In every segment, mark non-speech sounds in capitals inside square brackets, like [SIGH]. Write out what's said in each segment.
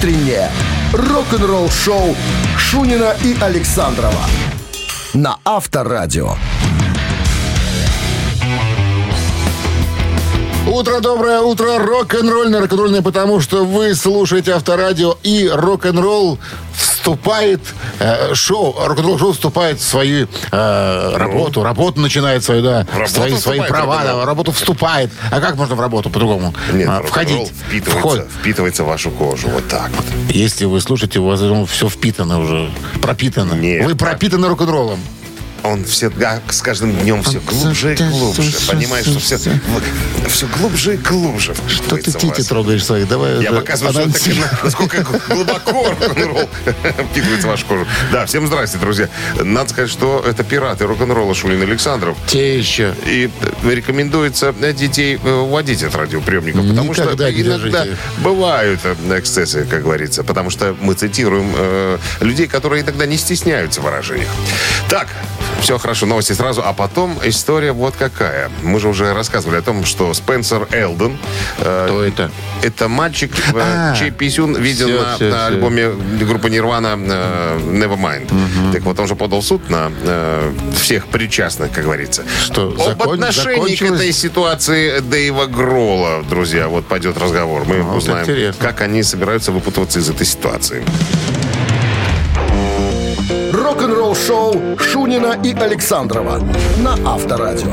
утреннее рок-н-ролл-шоу Шунина и Александрова на Авторадио. Утро доброе, утро рок-н-ролльное, рок-н-ролльное, потому что вы слушаете Авторадио и рок-н-ролл вступает, э, шоу, рок-н-ролл шоу вступает в свою э, работу, работу начинает свою, да, Работу свои, свои права, да, работу вступает. А как можно в работу по-другому? Нет, А, входить. впитывается, Вход. впитывается в вашу кожу. Вот так вот. Если вы слушаете, у вас все впитано уже, пропитано. Нет. Вы пропитаны рок-н-роллом. Он всегда с каждым днем все глубже и глубже. Понимаешь, что все, все глубже и глубже. Что ты тити трогаешь свои? Давай Я показываю, что анонсируй. насколько глубоко рок-н-ролл впитывается в вашу кожу. Да, всем здрасте, друзья. Надо сказать, что это пираты рок-н-ролла Шулин Александров. Те еще. И э, рекомендуется э, детей э, уводить от радиоприемников, потому что иногда бывают эксцессы, как говорится, потому что мы цитируем людей, которые иногда не стесняются в выражениях. Так, все хорошо, новости сразу, а потом история вот какая. Мы же уже рассказывали о том, что Спенсер Элден... э, Кто это? Это мальчик, э, А, чей писюн виден всё, на, всё, на всё. альбоме группы Нирвана э, Nevermind. Так вот, он же подал суд на э, всех причастных, как говорится. Что, Об закон- отношении к этой ситуации Дэйва Гролла, друзья, вот пойдет разговор. Мы вот узнаем, интересно. как они собираются выпутываться из этой ситуации. Рок-н-ролл-шоу Шунина и Александрова на Авторадио.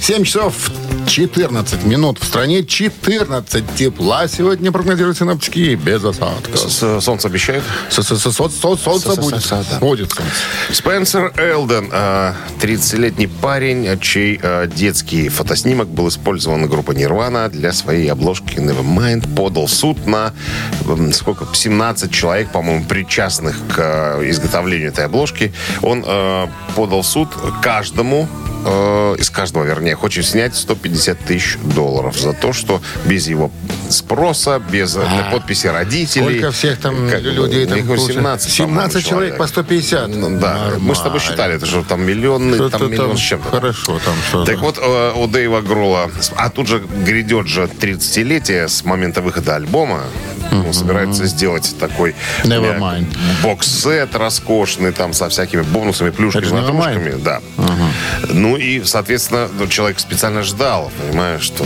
7 часов 14 минут в стране, 14 тепла. Сегодня прогнозируют синоптики без осадков. Солнце обещает? Со- со- со- со- со- Солнце Со- со- будет. Будет солнце. Спенсер Элден, э, 30-летний парень, чей э, детский фотоснимок был использован группой Нирвана для своей обложки Nevermind, подал суд на сколько, 17 человек, по-моему, причастных к изготовлению этой обложки. Он подал суд каждому э, из каждого, вернее, хочет снять 150 тысяч долларов за то, что без его спроса, без э, подписи родителей. Сколько всех там Как людей там я говорю, получается? 17, 17 по-моему, человек по 150. Ну, Да, мы с тобой Нормально. считали, это же там миллионы, Что-то там миллион там с чем-то. Хорошо, там что Так вот, э, у Дэйва Грола, а тут же грядет же 30-летие с момента выхода альбома. Он собирается сделать такой бокс-сет роскошный, там, со всякими бонусами, плюшками, ватрушками. Да. Ну и, соответственно, ну, человек специально ждал, понимаешь, что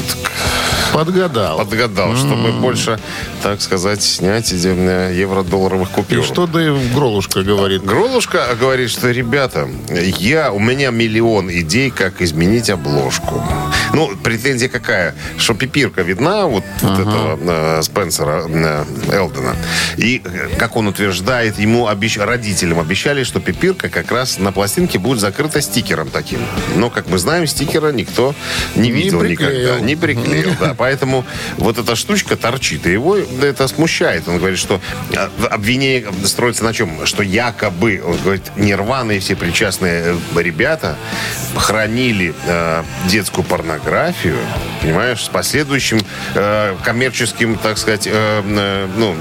подгадал. подгадал, чтобы больше, так сказать, снять евро-долларовых И купюр. что Дэйв Гролушка говорит? Гролушка говорит, что, ребята, я, у меня миллион идей, как изменить обложку. Ну, претензия какая? Что пипирка видна вот, вот этого э, Спенсера э, Элдена. И, э, как он утверждает, ему обещ- родителям обещали, что пипирка как раз на пластинке будет закрыта стикером таким. Но, как мы знаем, стикера никто не Не видел приклеил. никогда. Не приклеил, да. Поэтому вот эта штучка торчит, и его это смущает. Он говорит, что э, обвинение строится на чем? Что якобы, он говорит, Нирвана и все причастные э, ребята хранили э, детскую порнографию, понимаешь, с последующим э, коммерческим, так сказать, э, э, ну,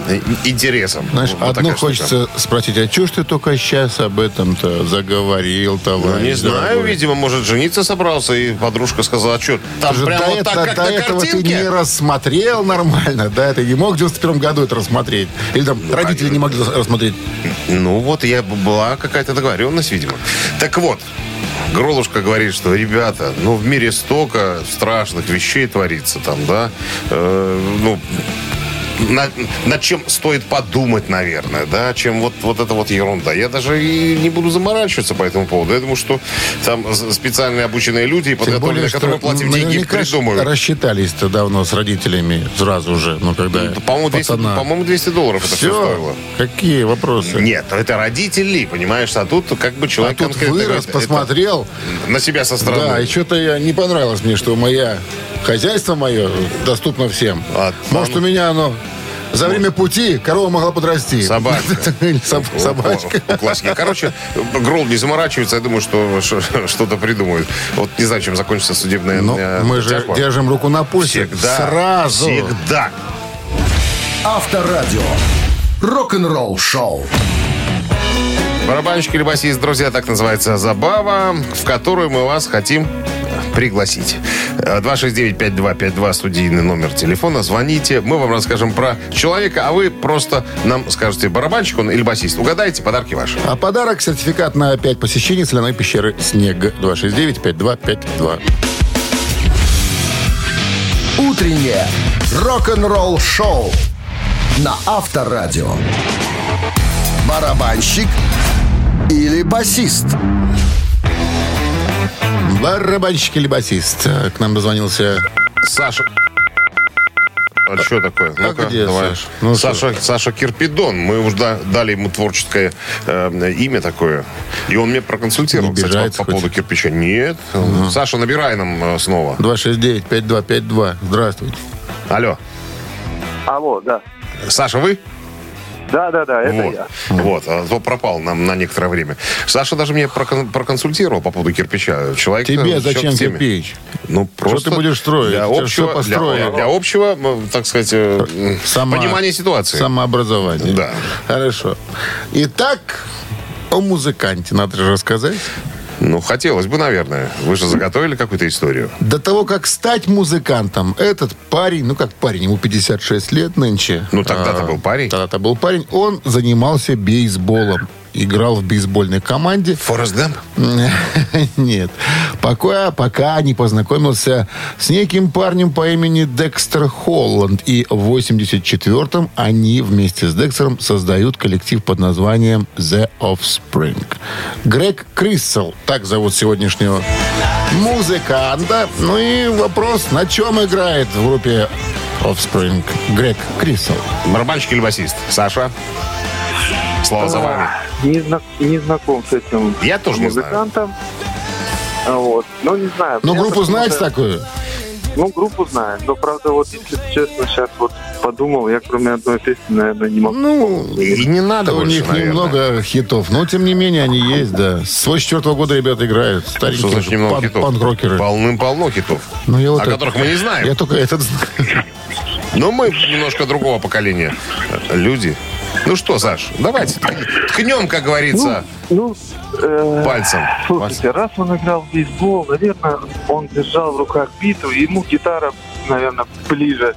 интересом. Знаешь, Вот одно такая штука. хочется спросить, а чего ж ты только сейчас об этом-то заговорил, Ну, товарищ? не знаю, дорогой? видимо, может, жениться собрался, и подружка сказала, что там Ты же прямо до, вот это- так, как до на этого ты картинке. не рассмотрел нормально, да? Ты не мог в 91 году это рассмотреть? Или там родители они- не могли рассмотреть? Ну, вот я была какая-то договоренность, видимо. Так вот, Гролушка говорит, что, ребята, ну, в мире столько страшных вещей творится там, да, Э, ну, на- над чем стоит подумать, наверное, да, чем вот, вот эта вот ерунда. Я даже и не буду заморачиваться по этому поводу. Я думаю, что там специальные обученные люди, подготовленные, которым мы платим деньги, придумают. рассчитались-то давно с родителями сразу же, ну, когда По-моему, 200, пацана- по-моему, 200 долларов это все Все, стоило. какие вопросы? Нет, это родители, понимаешь, а тут как бы А человек тут конкретно вырос, это посмотрел, на себя со стороны. да, и что-то я не понравилось мне, что моя хозяйство мое доступно всем. А Может, там- у меня оно за время пути корова могла подрасти. [LAUGHS] Собачка. Собачка. Классики. Короче, Грол не заморачивается, я думаю, что что-то придумают. Вот не знаю, чем закончится судебная Ну, э, мы же держим руку на пульсе. Всегда. Сразу. Всегда. Авторадио. Рок-н-ролл шоу. Барабанщик или басист, друзья, так называется забава, в которую мы вас хотим пригласить. Э, 269-5252 студийный номер телефона. Звоните, мы вам расскажем про человека, а вы просто нам скажете, барабанщик он или басист. Угадайте, подарки ваши. А подарок – сертификат на 5 посещений соляной пещеры «Снег». 269-5252. Утреннее рок-н-ролл-шоу на Авторадио. Барабанщик или басист? Барабанщик или басист? К нам дозвонился... Саша. А что такое? Ну-ка, где давай. Саш? Ну Саша, Саша Кирпидон. Мы уже да- дали ему творческое э, имя такое. И он мне проконсультировал, Не кстати, по, по поводу кирпича. Нет. Саша, набирай нам э, снова. 269-5252. Здравствуйте. Алло. Алло, да. Саша, вы? Да, да, да, это вот. я. Вот, а то пропал нам на некоторое время. Саша даже мне прокон- проконсультировал по поводу кирпича. Человек, э, Тебе человек зачем кирпич? Ну, просто ты будешь строить? Для общего, для, для общего, так сказать, э, Сама- понимания ситуации. Самообразование. Да. Хорошо. Итак, о музыканте надо же рассказать. Ну, хотелось бы, наверное. Вы же заготовили какую-то историю. До того, как стать музыкантом, этот парень, ну как парень, ему 56 лет нынче. Ну, тогда-то А, был парень. Тогда-то был парень. Он занимался бейсболом. Играл в бейсбольной команде. Форест Гамп? [LAUGHS] Нет. Пока, пока не познакомился с неким парнем по имени Декстер Холланд. И в 84-м они вместе с Декстером создают коллектив под названием The Offspring. Грег Криссел, так зовут сегодняшнего музыканта. Ну и вопрос, на чем играет в группе Offspring Грег Криссел? Барабанщик или басист? Саша? Слово за вами. Не, зна- не знаком с этим Я тоже не знаю. музыкантом. А Вот. Ну, не знаю. Ну, Меня группу знаете такую? Ну, группу знаю. Но, правда, вот, если честно, сейчас вот подумал, я кроме одной песни, наверное, не могу. Ну, И не надо у больше, них наверное. немного хитов, но тем не менее они есть, да. С 84 года ребята играют. Старенькие Что значит немного пан- хитов? панк-рокеры. Полным-полно хитов. Ну, я вот о это- которых мы не знаем. Я только этот знаю. Но мы немножко другого поколения. Люди. Ну что, Саш, давайте ткнем, как говорится, Ну, э, пальцем. слушайте, раз он играл в бейсбол, наверное, он держал в руках биту, и ему гитара, наверное, ближе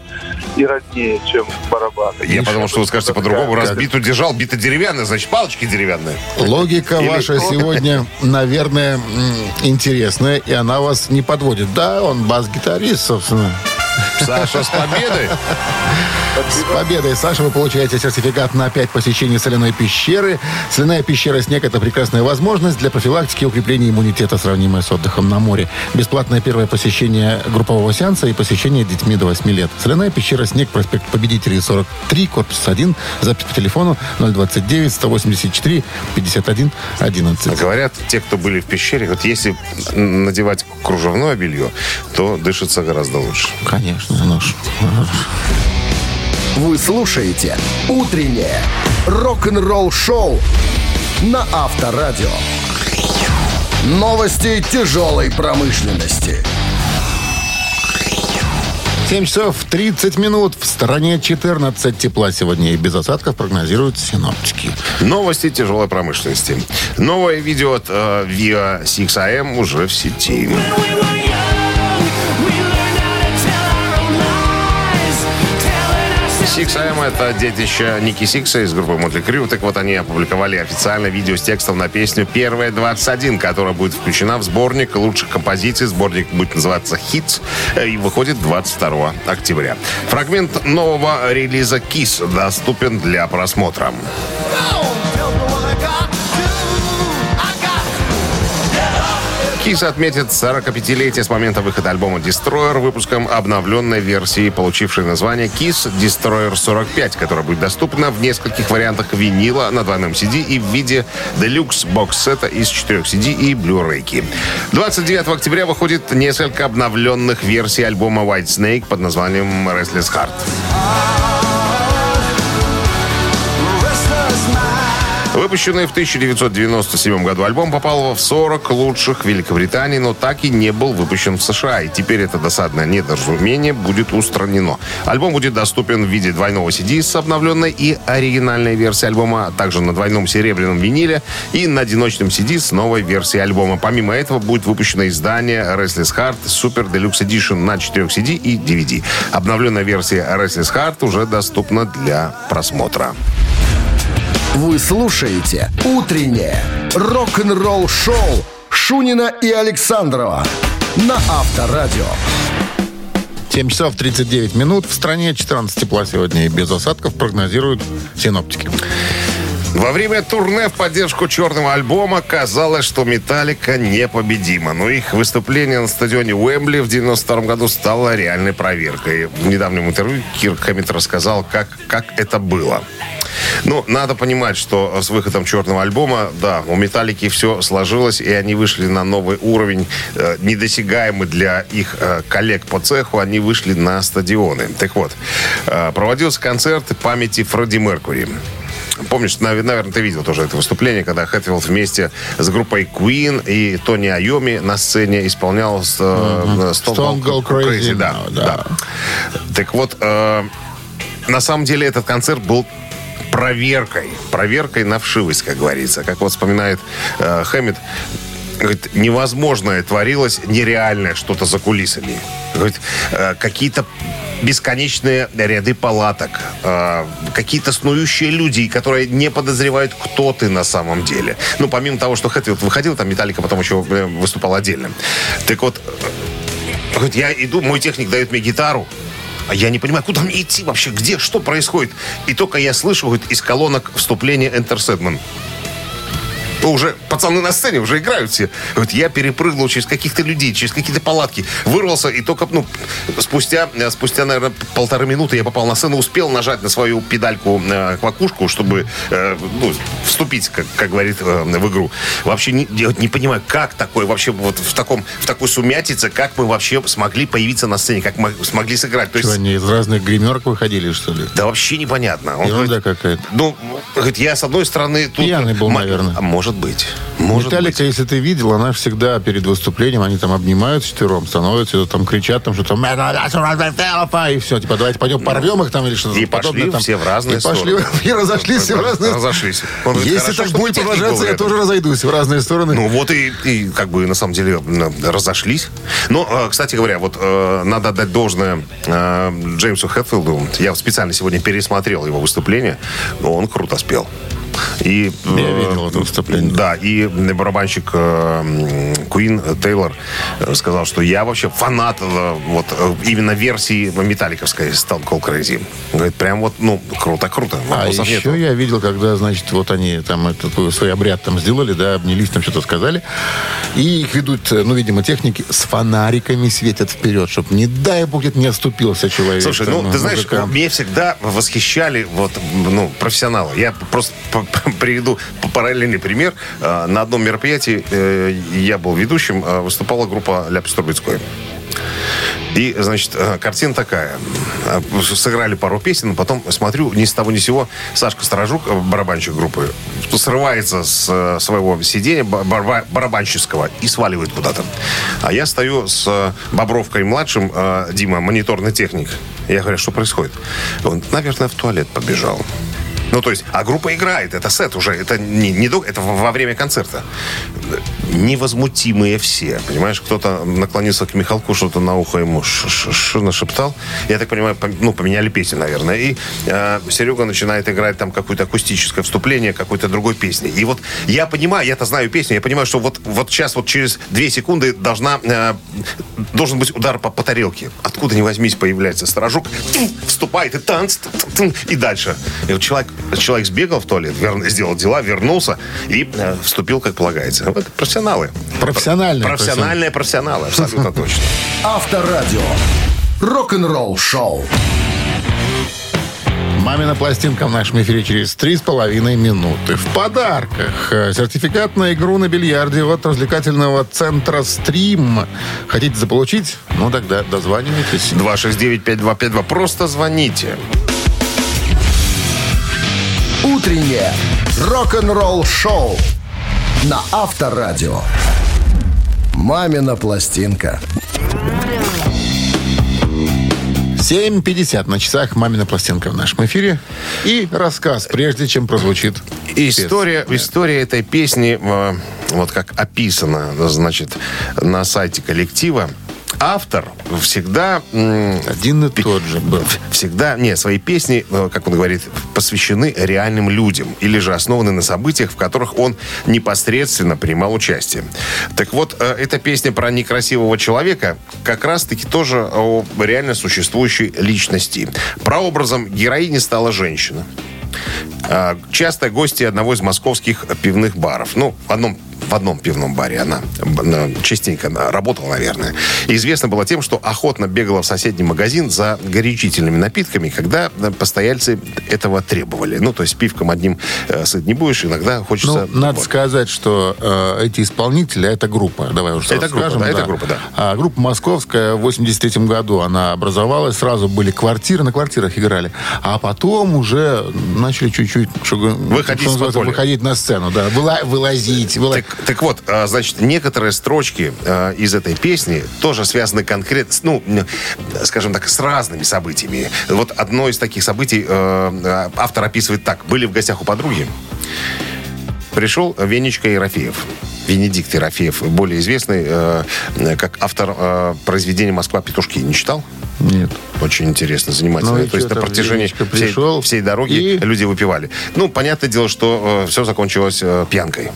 и роднее, чем барабан. Я подумал, что вы скажете по-другому. Раз биту держал, бита деревянная, значит, палочки деревянные. Логика Или- ваша сегодня, наверное, интересная, и она вас не подводит. Да, он бас-гитарист, собственно. Саша, с победой! С победой, Саша, вы получаете сертификат на 5 посещений соляной пещеры. Соляная пещера «Снег» — это прекрасная возможность для профилактики и укрепления иммунитета, сравнимая с отдыхом на море. Бесплатное первое посещение группового сеанса и посещение детьми до 8 лет. Соляная пещера «Снег», проспект Победителей, 43, корпус 1. Запись по телефону 029-184-51-11. Говорят, те, кто были в пещере, вот если надевать кружевное белье, то дышится гораздо лучше. Конечно, ну ж. Вы слушаете «Утреннее рок-н-ролл-шоу» на Авторадио. Новости тяжелой промышленности. 7 часов 30 минут. В стороне 14 тепла сегодня и без осадков прогнозируют синоптики. Новости тяжелой промышленности. Новое видео от э, Via 6AM уже в сети. 6AM это детище Ники Сикса из группы Мотли Крю. Так вот, они опубликовали официально видео с текстом на песню «Первая 21», которая будет включена в сборник лучших композиций. Сборник будет называться «Hits» э, и выходит 22 октября. Фрагмент нового релиза «Kiss» доступен для просмотра. Kiss отметит 45-летие с момента выхода альбома Destroyer выпуском обновленной версии, получившей название Kiss Destroyer 45, которая будет доступна в нескольких вариантах винила на двойном CD и в виде Deluxe бокс-сета из 4 CD и Blu-ray. 29 октября выходит несколько обновленных версий альбома White Snake под названием Restless Heart. Выпущенный в 1997 году альбом попал в 40 лучших Великобритании, но так и не был выпущен в США. И теперь это досадное недоразумение будет устранено. Альбом будет доступен в виде двойного CD с обновленной и оригинальной версией альбома, а также на двойном серебряном виниле и на одиночном CD с новой версией альбома. Помимо этого будет выпущено издание Restless Heart Super Deluxe Edition на 4 CD и DVD. Обновленная версия Restless Heart уже доступна для просмотра. Вы слушаете «Утреннее рок-н-ролл-шоу» Шунина и Александрова на Авторадио. 7 часов 39 минут. В стране 14 тепла сегодня и без осадков прогнозируют синоптики. Во время турне в поддержку черного альбома казалось, что «Металлика» непобедима. Но их выступление на стадионе Уэмбли в 92 году стало реальной проверкой. В недавнем интервью Кирк Хэммит рассказал, как, как это было. Ну, надо понимать, что с выходом черного альбома, да, у Металлики все сложилось, и они вышли на новый уровень, э, недосягаемый для их э, коллег по цеху, они вышли на стадионы. Так вот, э, проводился концерт памяти Фредди Меркури. Помнишь, нав- наверное, ты видел тоже это выступление, когда Хэтфилд вместе с группой Queen и Тони Айоми на сцене исполнял с, Stone Stone Cold Crazy да, Now, да. да. Так вот, э, на самом деле этот концерт был проверкой. Проверкой на вшивость, как говорится. Как вот вспоминает э, Хэммит, говорит, невозможное творилось, нереальное что-то за кулисами. Говорит, э, какие-то бесконечные ряды палаток, э, какие-то снующие люди, которые не подозревают, кто ты на самом деле. Ну, помимо того, что Хэтфилд выходил, там Металлика потом еще э, выступал отдельно. Так вот, э, я иду, мой техник дает мне гитару, а я не понимаю, куда мне идти вообще, где, что происходит. И только я слышу говорит, из колонок вступление Enter Sandman. Уже пацаны на сцене уже играют все. Вот я перепрыгнул через каких-то людей, через какие-то палатки, вырвался, и только, ну, спустя, э, спустя, наверное, полторы минуты я попал на сцену, успел нажать на свою педальку э, квакушку, чтобы, э, ну, вступить, как, как говорит, э, в игру. Вообще не, я вот не понимаю, как такое вообще вот в таком, в такой сумятице, как мы вообще смогли появиться на сцене, как мы смогли сыграть. То Что, есть, они из разных гримерок выходили, что ли? да вообще непонятно. Он Ерунда какая-то. ну, говорит, я с одной стороны... Тут, Пьяный был, наверное. А может быть. Может Металлика, быть. если ты видел, она всегда перед выступлением, они там обнимаются четвером, становятся, и там кричат, там что-то, и все, типа, давайте пойдем порвем их там или что-то И пошли подобное. там. все в разные и пошли, стороны. [LAUGHS] и разошлись все в разные Разошлись. Он говорит, Если «Хорошо, так будет продолжаться, я рядом». тоже разойдусь в разные стороны. Ну вот и, и как бы на самом деле разошлись. Но, э, кстати говоря, вот э, надо отдать должное э, Джеймсу Хэтфилду. Я специально сегодня пересмотрел его выступление. но Он круто спел. И, Я видел это выступление. Да, и барабанщик э, Куин Тейлор э, сказал, что я вообще фанат э, вот э, именно версии металликовской Stone Cold Crazy. Говорит, прям вот, ну, круто-круто. А еще нету. я видел, когда, значит, вот они там этот свой обряд там сделали, да, обнялись, там что-то сказали. И их ведут, э, ну, видимо, техники с фонариками светят вперед, чтобы, не дай бог, не оступился человек. Слушай, там, ну, ты знаешь, музыкант. меня всегда восхищали вот, ну, профессионалы. Я просто [LAUGHS] приведу параллельный пример. Э, На одном мероприятии э, я был ведущим, э, выступала группа Ляпис Трубецкой. И, значит, картина такая. Сыграли пару песен, потом смотрю, ни с того ни сего, Сашка Сторожук, барабанщик группы, срывается с своего сиденья барабанщического и сваливает куда-то. А я стою с Бобровкой-младшим, Дима, мониторный техник. Я говорю, что происходит? Он, наверное, в туалет побежал. Ну, то есть, а группа играет, это сет уже, это не, не это во время концерта. Невозмутимые все, понимаешь, кто-то наклонился к Михалку, что-то на ухо ему ш- ш- ш- нашептал. Я так понимаю, пом- ну, поменяли песню, наверное. И э, Серега начинает играть там какое-то акустическое вступление какой-то другой песни. И вот я понимаю, я-то знаю песню, я понимаю, что вот, вот сейчас, вот через две секунды должна, э, должен быть удар по, по тарелке. Откуда ни возьмись появляется тум, вступает и танц, и дальше. И вот человек, человек сбегал в туалет, вер- сделал дела, вернулся и э, вступил, как полагается. Вот профессионалы. Профессиональные Профессиональные профессионалы, абсолютно [LAUGHS] точно. Авторадио. Рок-н-ролл шоу. Мамина пластинка в нашем эфире через три с половиной минуты. В подарках сертификат на игру на бильярде от развлекательного центра «Стрим». Хотите заполучить? Ну тогда дозванивайтесь. 269-5252. Просто звоните. Утреннее рок-н-ролл-шоу на Авторадио. «Мамина пластинка». 7.50 на часах «Мамина пластинка» в нашем эфире. И рассказ, прежде чем прозвучит История, песня. история этой песни, э, вот как описано, значит, на сайте коллектива, автор всегда... Один и тот же был. Всегда, не, свои песни, э, как он говорит, посвящены реальным людям или же основаны на событиях, в которых он непосредственно принимал участие. Так вот, э, эта песня про некрасивого человека как раз-таки тоже о реально существующей личности. Прообразом героини стала женщина. А, Часто гости одного из московских пивных баров. Ну, в одном в одном пивном баре она частенько работала, наверное. И известно было тем, что охотно бегала в соседний магазин за горячительными напитками, когда э, постояльцы этого требовали. Ну, то есть пивком одним э, сыт не будешь, иногда хочется... Ну, надо вот. сказать, что э, эти исполнители, это группа, давай уже Это группа, скажем. да, это группа, да. А, группа московская в 83 году она образовалась, сразу были квартиры, на квартирах играли. А потом уже начали чуть-чуть что г- Выходить что называется, выходить на сцену, да, Выла- вылазить. выла- Так, так вот, а, значит, некоторые строчки а, из этой песни тоже связаны конкретно, ну, скажем так, с разными событиями. Вот одно из таких событий э, автор описывает так. Были в гостях у подруги. Пришел Венечка Ерофеев. Венедикт Ерофеев, более известный э, как автор э, произведения «Москва петушки». Не читал? Нет. Очень интересно, занимательно. Ну То есть на протяжении всей, всей дороги и- люди выпивали. Ну, понятное дело, что все закончилось э, пьянкой.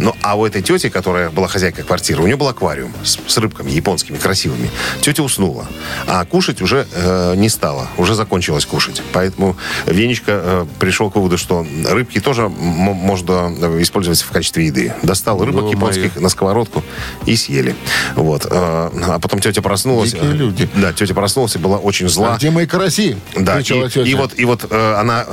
Ну, а у этой тети, которая была хозяйкой квартиры, у нее был аквариум с, с рыбками японскими, красивыми. Тетя уснула. А кушать уже э, не стала. Уже закончилось кушать. Поэтому Венечка э, пришел к выводу, что рыбки тоже можно э, использовать в качестве еды. Достал рыбок Ё-моё. японских на сковородку и съели. Вот. э, А потом тетя проснулась. Дикие э, люди. Да, тетя проснулась и была очень зла. А где мои караси? Да, и, тетя. и вот, и вот э, она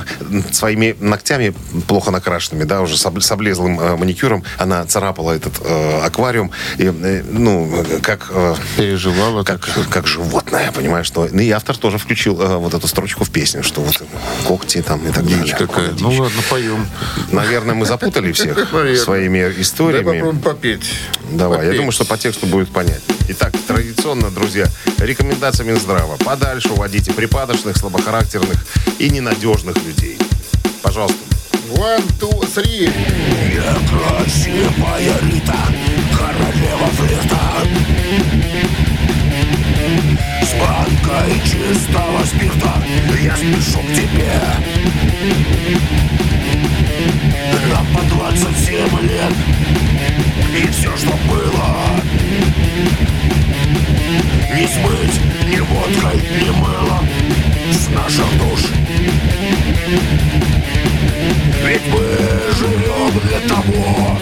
своими ногтями, плохо накрашенными, да, уже с облезлым э, маникюром, она царапала этот э, аквариум, и, э, ну, как... э, Переживала как, что- как животное, понимаешь, что... Ну, и автор тоже включил э, вот эту строчку в песню, что вот когти там и так Дичь далее. какая. Дичь. Ну ладно, поем. Наверное, мы запутали всех [LAUGHS] своими Давай историями. попробуем попеть. Давай, я думаю, что по тексту будет понятно. Итак, традиционно, друзья, рекомендация Минздрава. Подальше уводите припадочных, слабохарактерных и ненадежных людей. Пожалуйста. One, two, three. Некрасивая Рита, королева флирта С банкой чистого спирта я спешу к тебе Нам по 27 лет И все, что было Не смыть ни водкой, ни мылом С наших душ ведь мы живем для того,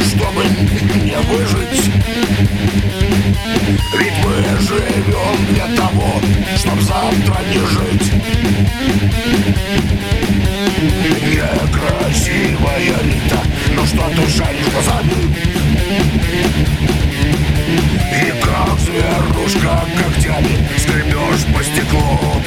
чтобы не выжить. Ведь мы живем для того, чтобы завтра не жить. Некрасивая Рита, ну что ты шаришь глазами? И как зверушка когтями скребешь по стеклу.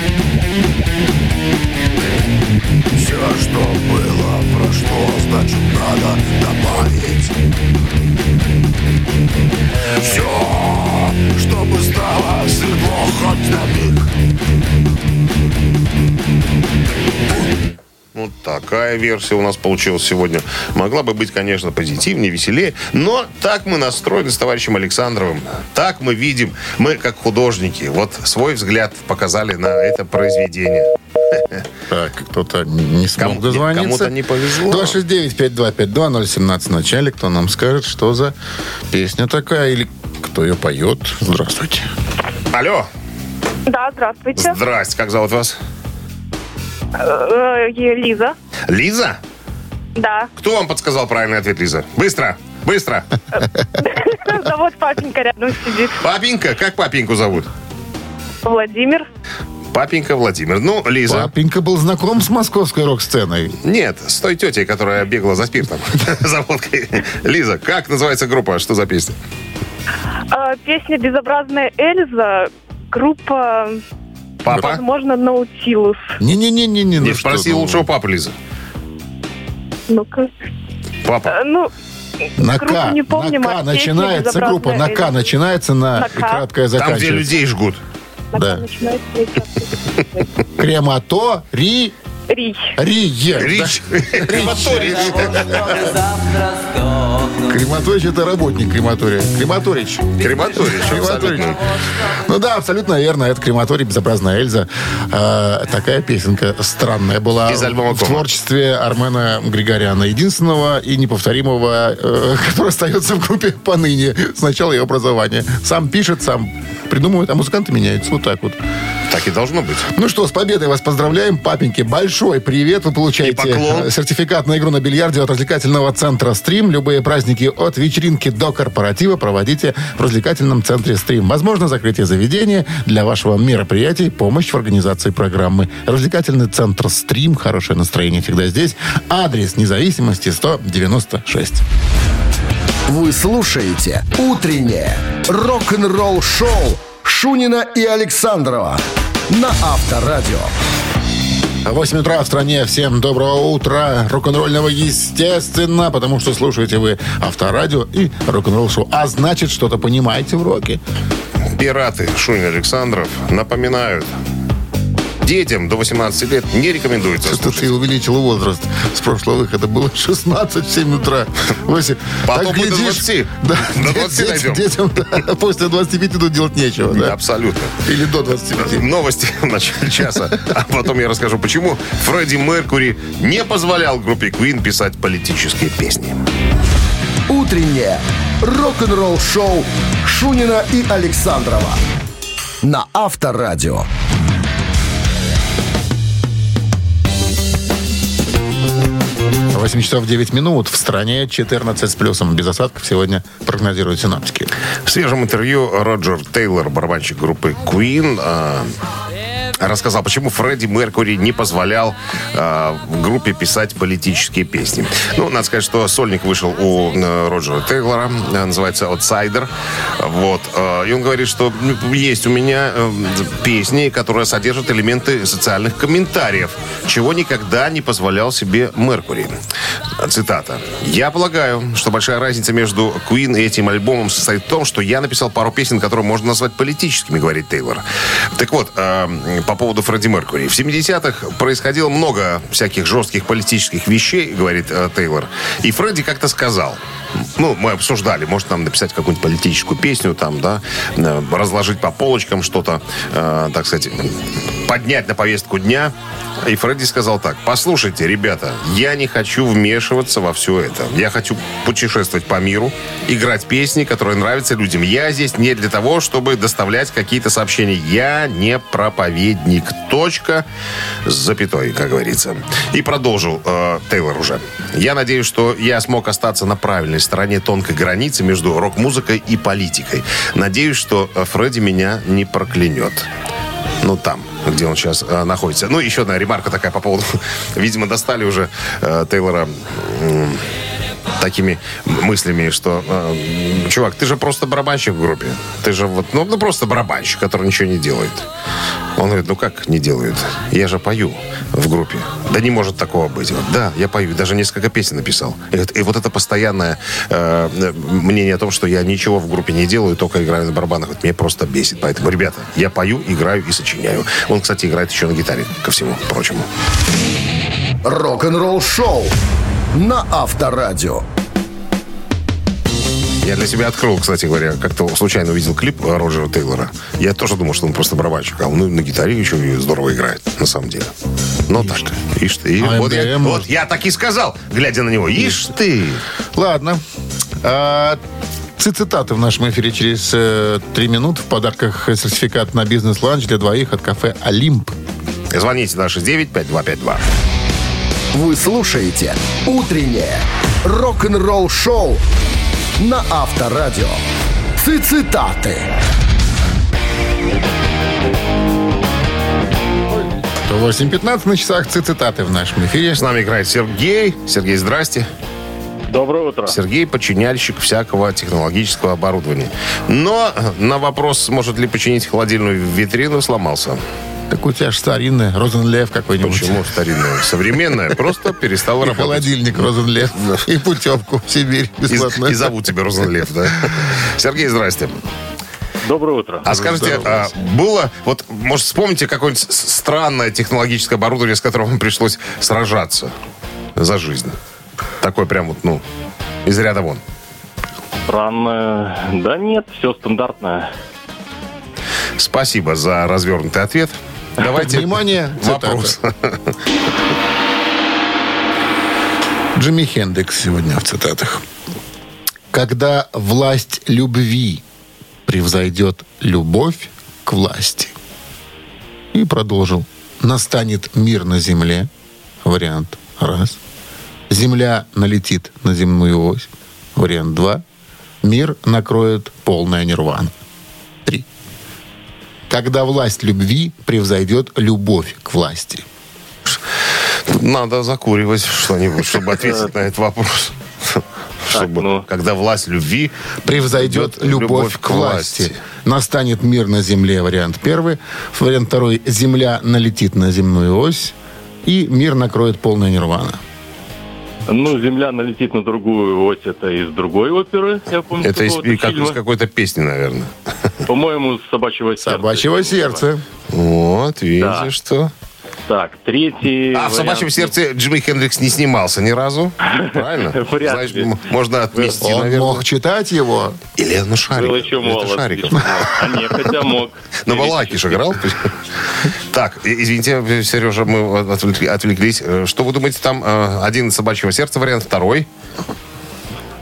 Такая версия у нас получилась сегодня. Могла бы быть, конечно, позитивнее, веселее, но так мы настроены с товарищем Александровым. Так мы видим, мы как художники, вот свой взгляд показали на это произведение. [LAUGHS] Так, кто-то не смог Кому- дозвониться. кому-то не повезло. 269-5252-017 в начале. Кто нам скажет, что за песня такая или кто ее поет. Здравствуйте. Алло, Да, здравствуйте. здрасте, как зовут вас? Э, э, Лиза. Лиза? Да. Кто вам подсказал правильный ответ, Лиза? Быстро, быстро. [LAUGHS] Да вот папенька рядом сидит. Папенька, как папеньку зовут? Владимир. Папенька Владимир. Ну, Лиза. Папенька был знаком с московской рок-сценой. Нет, с той тетей, которая бегала за спиртом. [LAUGHS] За водкой. Лиза, как называется группа? Что за песня? Э, Песня «Безобразная Эльза». Группа, Папа? возможно, Наутилус. Не-не-не-не. Не ну что спроси ну. лучшего папы, Лиза. Ну-ка. Папа. Э, Ну, На К. не помним, на К начинается группа. На К «Безобразная начинается, на, На и К. краткое Там, где заканчивается. людей жгут. Да. начинается и Крематори... Рич. Рие. Рич. Крематорий. Крематорич это работник крематория. Крематорич. Крематорич. абсолютно. Ну да, абсолютно верно. Это крематорий, безобразная Эльза. Э, такая песенка странная была Из альбома в творчестве Армена Григоряна. Единственного и неповторимого, э, [LAUGHS] который остается в группе поныне с начала ее образования. Сам пишет, сам придумывает, а музыканты меняются. Вот так вот. Так и должно быть. Ну что, с победой вас поздравляем. Папеньки, большой привет. Вы получаете э, сертификат на игру на бильярде от развлекательного центра «Стрим». Любые праздники от вечеринки до корпоратива проводите в развлекательном центре «Стрим». Возможно, закрытие заведения для вашего мероприятия, помощь в организации программы. Развлекательный центр «Стрим». Хорошее настроение всегда здесь. Адрес независимости 196. Вы слушаете «Утреннее рок-н-ролл-шоу» Шунина и Александрова на Авторадио. 8 утра в стране. Всем доброго утра. Рок-н-ролльного, естественно, потому что слушаете вы Авторадио и рок-н-ролл шоу. А значит, что-то понимаете в роке. Пираты Шунин Александров напоминают, детям до 18 лет не рекомендуется Что-то слушать. ты увеличил возраст. С прошлого выхода было 16 в 7 утра. Восемь. Потом Так мы до глядишь, 20. Да, До дет- 20 найдем. Детям да, [LAUGHS] после 25 тут делать нечего. Да? Абсолютно. Или до 25. Новости в начале часа. А потом я расскажу, почему Фредди Меркури не позволял группе Queen писать политические песни. «Утреннее рок-н-ролл-шоу» Шунина и Александрова на Авторадио. 8 часов 9 минут. В стране 14 с плюсом. Без осадков сегодня прогнозируют синаптики. В свежем интервью Роджер Тейлор, барабанщик группы Queen, а, рассказал, почему Фредди Меркури не позволял а, группе писать политические песни. Ну, надо сказать, что сольник вышел у э, Роджера Тейлора, э, называется «Outsider». Вот. э, И он говорит, что ну, есть у меня э, песни, которые содержат элементы социальных комментариев, чего никогда не позволял себе Меркури. Цитата. «Я полагаю, что большая разница между Queen и этим альбомом состоит в том, что я написал пару песен, которые можно назвать политическими», говорит Тейлор. Так вот, э, по поводу Фредди Меркури. В 70-х происходило много всяких жестких политических вещей, говорит э, Тейлор. И Фредди как-то сказал, ну, мы обсуждали, может нам написать какую-нибудь политическую песню, там, да, э, разложить по полочкам что-то, э, так сказать, поднять на повестку дня. И Фредди сказал так, послушайте, ребята, я не хочу вмешиваться во все это. Я хочу путешествовать по миру, играть песни, которые нравятся людям. Я здесь не для того, чтобы доставлять какие-то сообщения. Я не проповедник. Точка с запятой, как говорится. И продолжил э, Тейлор уже. Я надеюсь, что я смог остаться на правильной стороне тонкой границы между рок-музыкой и политикой. Надеюсь, что э, Фредди меня не проклянет. Ну, там, где он сейчас э, находится. Ну, еще одна ремарка такая по поводу... [LAUGHS] Видимо, достали уже э, Тейлора такими мыслями, что... э, чувак, ты же просто барабанщик в группе. Ты же вот... Ну, ну, просто барабанщик, который ничего не делает. Он говорит, ну как не делает? Я же пою в группе. Да не может такого быть. Вот, да, я пою. Даже несколько песен написал. И, и вот это постоянное э, мнение о том, что я ничего в группе не делаю, только играю на барабанах, вот меня просто бесит. Поэтому, ребята, я пою, играю и сочиняю. Он, кстати, играет еще на гитаре, ко всему прочему. Рок-н-ролл-шоу на Авторадио. Я для себя открыл, кстати говоря, как-то случайно увидел клип э, Роджера Тейлора. Я тоже думал, что он просто барабанщик, а он и на гитаре еще и здорово играет, на самом деле. Но так. Ишь ты. А вот, я, МДМ вот я так и сказал, глядя на него. Ишь ты. Ладно. А, цитаты в нашем эфире через э, три минуты. В подарках сертификат на бизнес-ланч для двоих от кафе «Олимп». Звоните на 695252. Вы слушаете «Утреннее рок-н-ролл-шоу» на Авторадио. Цитаты. То 8.15 на часах цитаты в нашем эфире. С нами играет Сергей. Сергей, здрасте. Доброе утро. Сергей починяльщик всякого технологического оборудования. Но на вопрос, сможет ли починить холодильную витрину, сломался. Так у тебя же старинная, Розенлев какой-нибудь. Почему старинная? Современная просто перестала И работать. холодильник Розенлев. И путевку в Сибирь бесплатно. и зовут тебя Розенлев, да? Сергей, здрасте. Доброе утро. А скажите, а, было, вот, может, вспомните какое-нибудь странное технологическое оборудование, с которым вам пришлось сражаться за жизнь? Такое прям вот, ну, из ряда вон. Странно. Да нет, все стандартное. Спасибо за развернутый ответ. Давайте Внимание, вопрос. [LAUGHS] Джимми Хендрикс сегодня в цитатах. Когда власть любви превзойдет любовь к власти. И продолжил. Настанет мир на земле. Вариант раз. Земля налетит на земную ось. Вариант два. Мир накроет полная нирвана. Три. Когда власть любви превзойдет любовь к власти. Надо закуривать что-нибудь, чтобы ответить на этот вопрос. Чтобы, ну. когда власть любви превзойдет любовь, к власти. Настанет мир на земле, вариант первый. Вариант второй. Земля налетит на земную ось. И мир накроет полная нирвана. Ну, земля налетит на другую ось, это из другой оперы, я помню. Это из, как, из какой-то песни, наверное. По-моему, собачьего сердца. Собачьего сердца. Вот, видите, Да. что. Так, третий А в «Собачьем вариант. сердце» Джимми Хендрикс не снимался ни разу. Правильно? [LAUGHS] Вряд ли. можно отмести, Он наверное. мог читать его. Или ну Был Шариков. еще Это молод. Шариков. еще. А нет, хотя мог. [LAUGHS] На балалайке же играл. Так, извините, Сережа, мы отвлекли- отвлеклись. Э, Что вы думаете, там э, один из собачьего сердца вариант, второй?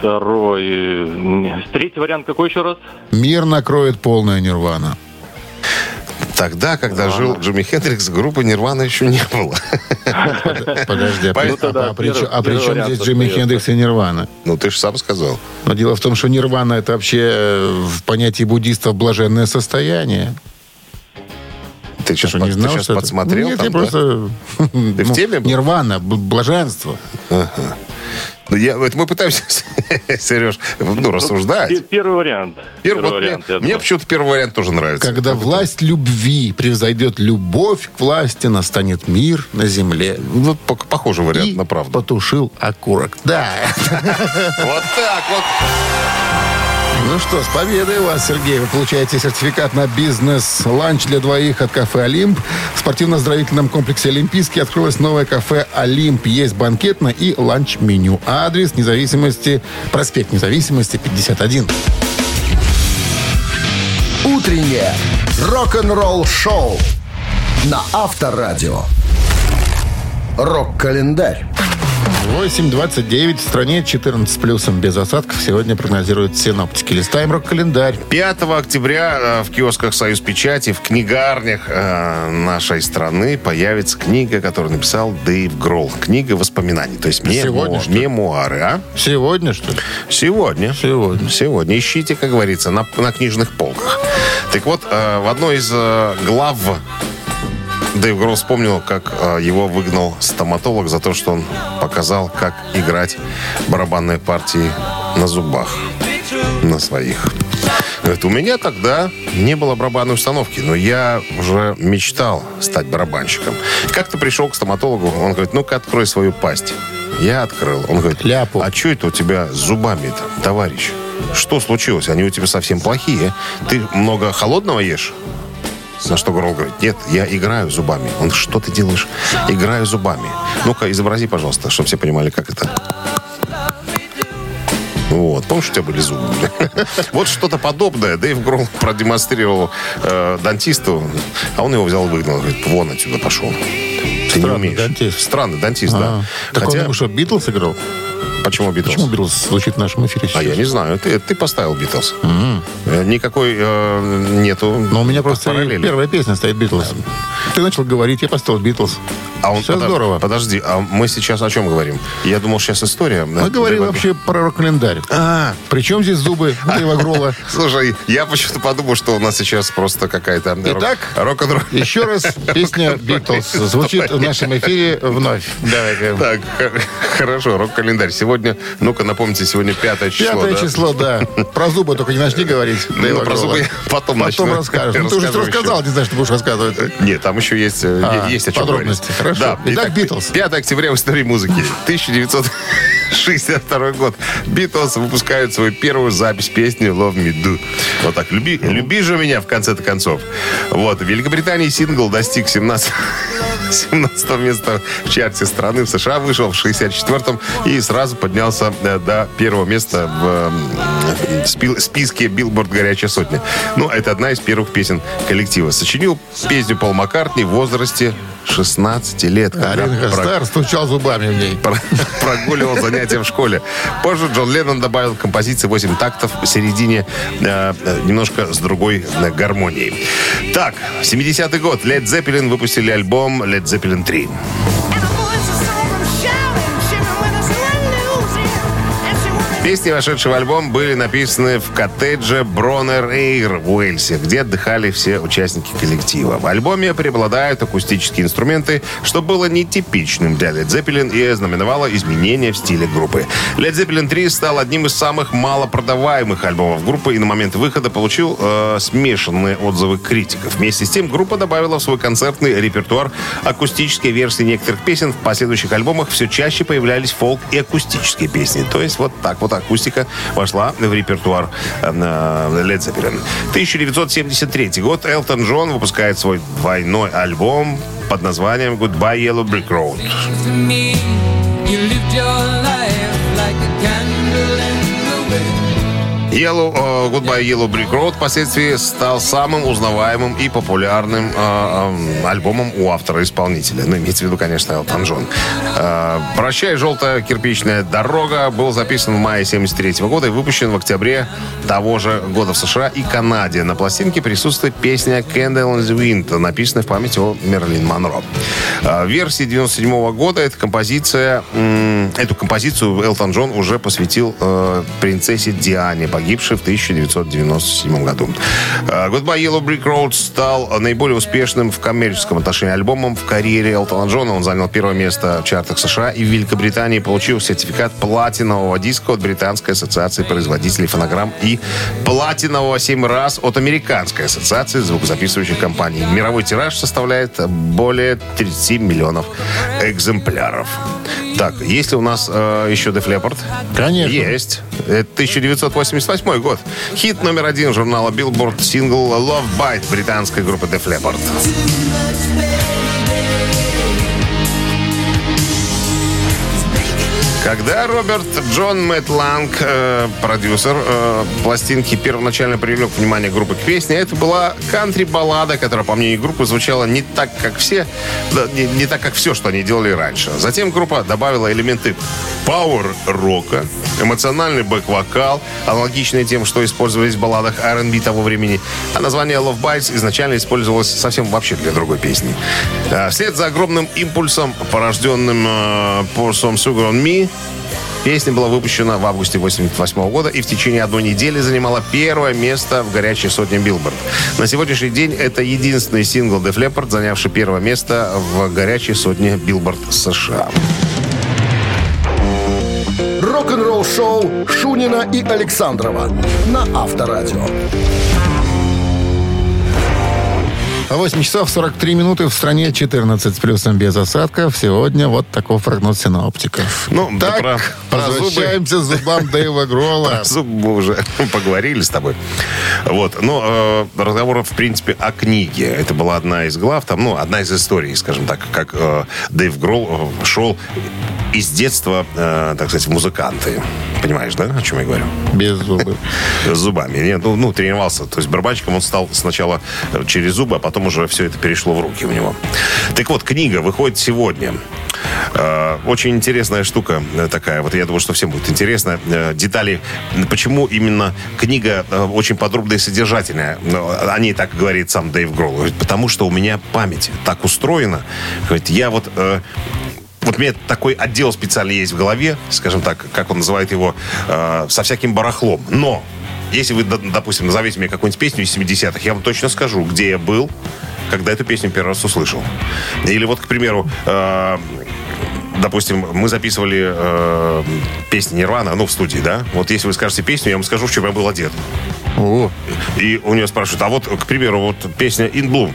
Второй. Третий вариант какой еще раз? Мир накроет полная нирвана. Тогда, когда жил Джимми Хендрикс, группы Нирвана еще не было. [LAUGHS] Подожди, а, при- Ну, тогда а при первый- а при чем здесь Джимми остается. Хендрикс и Нирвана? Ну, ты же сам сказал. Но дело в том, что Нирвана это вообще э, в понятии буддистов блаженное состояние. Ты сейчас, Что, не знал, ты сейчас что подсмотрел Нет, там, я да? просто... [LAUGHS] Ты в теме был? Нирвана, блаженство. Ну, я, это мы пытаемся, [LAUGHS] Сереж, ну, рассуждать. Пе- Первый вариант. Первый, вот вариант. мне мне почему-то первый вариант тоже нравится. Когда власть любви превзойдет любовь к власти, настанет мир на земле. Вот по- похожий вариант И на правду. потушил окурок. Да. [LAUGHS] Вот так вот. Ну что, с победой вас, Сергей. Вы получаете сертификат на бизнес-ланч для двоих от кафе «Олимп». В спортивно-оздоровительном комплексе «Олимпийский» открылось новое кафе «Олимп». Есть банкетное и ланч-меню. Адрес независимости, проспект независимости, 51. Утреннее рок-н-ролл-шоу на Авторадио. Рок-календарь. 8.29 в стране 14 с плюсом без осадков. Сегодня прогнозируют синоптики. Листаем рок-календарь. 5 октября э, в киосках «Союз Печати», в книгарнях э, нашей страны появится книга, которую написал Дэйв Гролл. Книга воспоминаний, то есть Сегодня, мемо- что мемуары. А? Сегодня, что ли? Сегодня. Сегодня. Сегодня. Ищите, как говорится, на, на книжных полках. Так вот, э, в одной из глав Дэйв Гролл вспомнил, как э, его выгнал стоматолог за то, что он показал, как играть барабанные партии на зубах. На своих. Говорит, у меня тогда не было барабанной установки, но я уже мечтал стать барабанщиком. Как-то пришел к стоматологу, он говорит, ну-ка открой свою пасть. Я открыл. Он говорит, Ляпу. а что это у тебя с зубами-то, товарищ? Что случилось? Они у тебя совсем плохие. Ты много холодного ешь? На что Грол говорит, нет, я играю зубами. Он, что ты делаешь? Играю зубами. Ну-ка, изобрази, пожалуйста, чтобы все понимали, как это. Вот, помнишь, у тебя были зубы? [LAUGHS] Вот что-то подобное Дэйв Гролл продемонстрировал э, дантисту, а он его взял и выгнал. Говорит, вон отсюда пошел. Ты не умеешь. дантист. Странный дантист, да. А, Так Хотя, он что, Битлз играл? почему Битлз? Почему Битлз звучит в нашем эфире сейчас? А я не знаю. Ты, ты поставил Битлз. Никакой э, нету Но у меня просто параллели. первая песня стоит Битлз. Ты начал говорить, я поставил Битлз. А он, Все подо- здорово. Подожди, а мы сейчас о чем говорим? Я думал, сейчас история. Мы говорим вообще про рок-календарь. А, Причем здесь зубы Дэйва Грола? [LAUGHS] слушай, я почему-то подумал, что у нас сейчас просто какая-то рок- Итак, рок-н-ролл. Еще раз песня «Битлз» звучит в нашем эфире вновь. Давайте. Так, хорошо, рок-календарь. Сегодня, ну-ка, напомните, сегодня пятое число. Пятое да? число, да. Про зубы только не начни говорить. Дэйва про Гролла. зубы я потом Потом расскажешь. Ну, ты уже Расскажу рассказал, не знаю, что будешь рассказывать. Нет, там еще есть, э, А, есть о чем подробности. говорить. Хорошо. Итак, «Битлз». 5 октября в истории музыки. [LAUGHS] 1962 год. Битлз выпускают свою первую запись песни «Love Me Do». Вот так. «Люби, люби же меня» в конце-то концов. Вот. В Великобритании сингл достиг 17 [LAUGHS] 17 места в чарте страны. В США вышел в 64-м и сразу поднялся э, до первого места в э, спи- списке Билборд «Горячая сотня». Ну, это одна из первых песен коллектива. Сочинил песню Пол Маккартни в возрасте 16 лет. А когда Ринго про- Стар стучал зубами в ней. про- прогуливал занятия в школе. Позже Джон Леннон добавил к композиции 8 тактов в середине э, э, немножко с другой э, гармонией. Так, 70-й год. Led Zeppelin выпустили альбом Led Zeppelin 3. Песни, вошедшие в альбом, были написаны в коттедже Бронер Эйр в Уэльсе, где отдыхали все участники коллектива. В альбоме преобладают акустические инструменты, что было нетипичным для Led Zeppelin и ознаменовало изменения в стиле группы. Led Zeppelin 3 стал одним из самых малопродаваемых альбомов группы и на момент выхода получил э, смешанные отзывы критиков. Вместе с тем группа добавила в свой концертный репертуар акустические версии некоторых песен. В последующих альбомах все чаще появлялись фолк и акустические песни. То есть вот так вот акустика вошла в репертуар э, Led Zeppelin. 1973 год. Элтон Джон выпускает свой двойной альбом под названием Goodbye Yellow Brick Road. Yellow, э, Goodbye Yellow Brick Road впоследствии стал самым узнаваемым и популярным э, э, альбомом у автора-исполнителя. Ну, имеется в виду, конечно, Элтон Джон. Э, «Прощай, желтая кирпичная дорога» был записан в мае 73 года и выпущен в октябре того же года в США и Канаде. На пластинке присутствует песня «Candle in the Wind», написанная в память о Мерлин Монро. Э, В версии 97 года эта композиция, эту композицию Элтон Джон уже посвятил э, принцессе Диане, погибшей в 1997 году. Э, Goodbye Yellow Brick Road стал наиболее успешным в коммерческом отношении альбомом в карьере Элтона Джона. Он занял первое место в чартах США и в Великобритании получил сертификат платинового диска от Британской ассоциации производителей фонограмм и платинового 7 раз от Американской ассоциации звукозаписывающих компаний. Мировой тираж составляет более 30 миллионов экземпляров. Так, есть ли у нас э, еще Leppard? Конечно. Есть. Это 1988 год. Хит номер один журнала Billboard сингл Love Bite британской группы Def Leppard. Когда Роберт Джон Мэтт Ланг, э, продюсер э, пластинки, первоначально привлек внимание группы к песне, это была кантри-баллада, которая, по мнению группы, звучала не так, как все, да, не, не так, как все, что они делали раньше. Затем группа добавила элементы пауэр-рока, эмоциональный бэк-вокал, аналогичные тем, что использовались в балладах R&B того времени. А название Love Bites изначально использовалось совсем вообще для другой песни. А, Вслед за огромным импульсом, порожденным э, Pour Some Sugar on Me, Песня была выпущена в августе 1988 года и в течение одной недели занимала первое место в горячей сотне Билборд. На сегодняшний день это единственный сингл Def Leppard, занявший первое место в горячей сотне Билборд США. Рок-н-ролл шоу Шунина и Александрова на Авторадио. 8 часов 43 минуты в стране 14 с плюсом без осадков. Сегодня вот такой прогноз синоптиков. Ну, да так, про- про зубы. возвращаемся зубам Дэйва Грола. Зуб мы уже [LAUGHS] поговорили с тобой. Вот. Ну, э, разговор, в принципе, о книге. Это была одна из глав, там, ну, одна из историй, скажем так, как э, Дэйв Гролл э, шел из детства, э, так сказать, музыканты. Понимаешь, да, о чем я говорю? Без зубы. [LAUGHS] С зубами. Нет, ну, ну, тренировался. То есть барабанщиком он стал сначала э, через зубы, а потом уже все это перешло в руки у него. Так вот, книга выходит сегодня. Э, Очень интересная штука э, такая. Вот я думаю, что всем будет интересно. Детали, почему именно книга очень подробная и содержательная. О ней так говорит сам Дэйв Гролл. Потому что у меня память так устроена. Говорит, я вот... вот у меня такой отдел специально есть в голове, скажем так, как он называет его, э, со всяким барахлом. Но если вы, допустим, назовете мне какую-нибудь песню из 70-х, я вам точно скажу, где я был, когда эту песню первый раз услышал. Или вот, к примеру, э, допустим, мы записывали э, песни Нирвана, ну, в студии, да? Вот если вы скажете песню, я вам скажу, в чем я был одет. О, И у нее спрашивают, а вот, к примеру, вот песня In Bloom,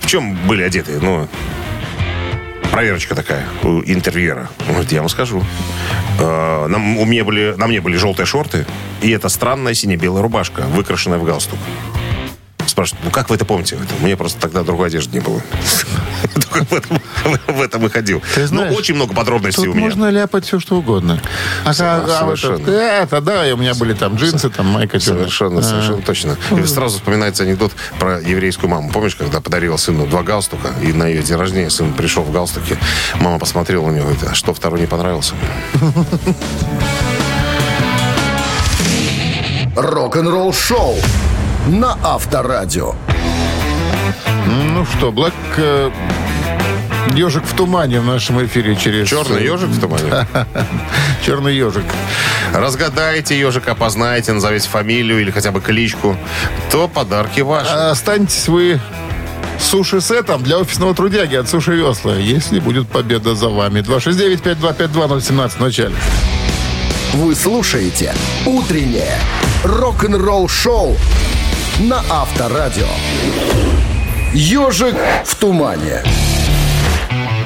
в чем были одеты? Ну, проверочка такая у интервьюера. Он говорит, я вам скажу. Э, Нам, у меня были, на мне были желтые шорты, и это странная сине-белая рубашка, выкрашенная в галстук. Спрашивают, ну как вы это помните? Это, мне просто тогда другой одежды не было. [LAUGHS] Только в этом, в этом и ходил. Ты знаешь, ну, очень много подробностей у меня. можно ляпать все, что угодно. А, Со- как- а вот совершенно. это, да, и у меня были там джинсы, там майка. Совершенно, А. совершенно точно. И сразу вспоминается анекдот про еврейскую маму. Помнишь, когда подарила сыну два галстука, и на ее день рождения сын пришел в галстуке, мама посмотрела на него и говорит, а что, второй не понравился? Рок-н-ролл шоу на Авторадио. Ну что, Блэк... э, Ежик в тумане в нашем эфире через... Черный ежик в тумане? [LAUGHS] Черный ежик. Разгадайте ежика, опознаете, назовите фамилию или хотя бы кличку, то подарки ваши. Останетесь вы суши-сетом для офисного трудяги от Суши Весла, если будет победа за вами. 269-5252-017 в начале. Вы слушаете «Утреннее рок-н-ролл-шоу» на Авторадио. «Ежик в тумане».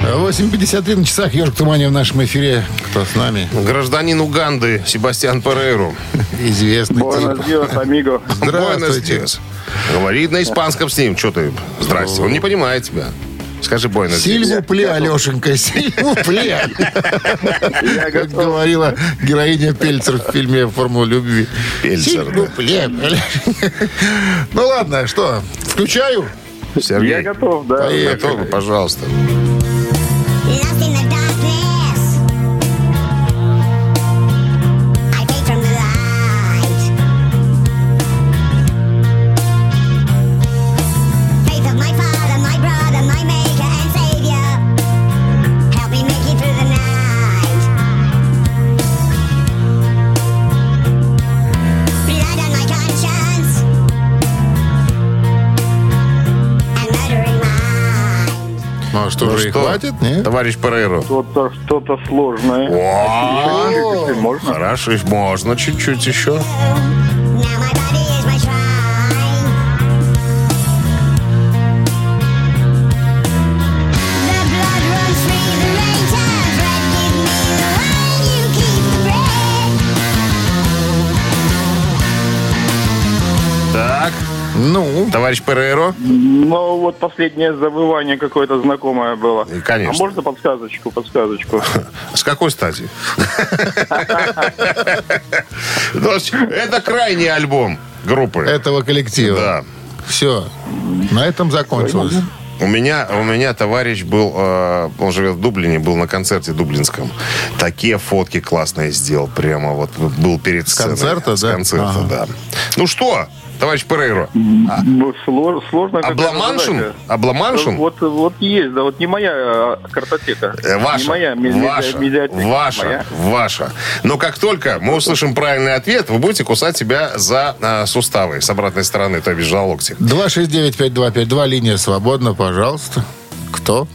8.53 на часах. Ежик в тумане в нашем эфире. Кто с нами? Гражданин Уганды Себастьян Перейру. Известный Buenos тип. días, amigo. Здравствуйте. Buenos dias. Говори на испанском с ним. Что ты? Здрасте. Он не понимает тебя. Скажи Буэнос Сильву пле, Алешенька, сильву пле. Я Как говорила героиня Пельцер в фильме «Формула любви». Пельцер, Сильву пле. Ну ладно, что, включаю? Сергей. Я готов, да. Поехали. Готовы? Пожалуйста. Что Ну же, что, хватит, нет? Товарищ Перейру. Что-то, что-то сложное. О, можно? Хорошо, можно чуть-чуть еще. Ну, товарищ Перейро. Ну, вот последнее завывание какое-то знакомое было. И, конечно. А можно подсказочку, подсказочку? [LAUGHS] С какой [LAUGHS] есть, Это крайний альбом группы. этого коллектива. Да. Все, на этом закончилось. У меня, у меня товарищ был, э, он живет в Дублине, был на концерте дублинском. Такие фотки классные сделал. Прямо вот был перед сценой. концерта, С да? концерта, Ага. да. Ну что, товарищ Перейро, Ну, сло- Сложно. Обламаншин? Обламаншин? Вот, вот есть, да, вот не моя а, картотека. Э, Ваша, Не моя медиа- ваша, медиатека. ваша, Моя. ваша. Но как только мы услышим правильный ответ, вы будете кусать себя за а, суставы с обратной стороны, то бишь за локти. 269-5252, линия свободна, пожалуйста. Кто?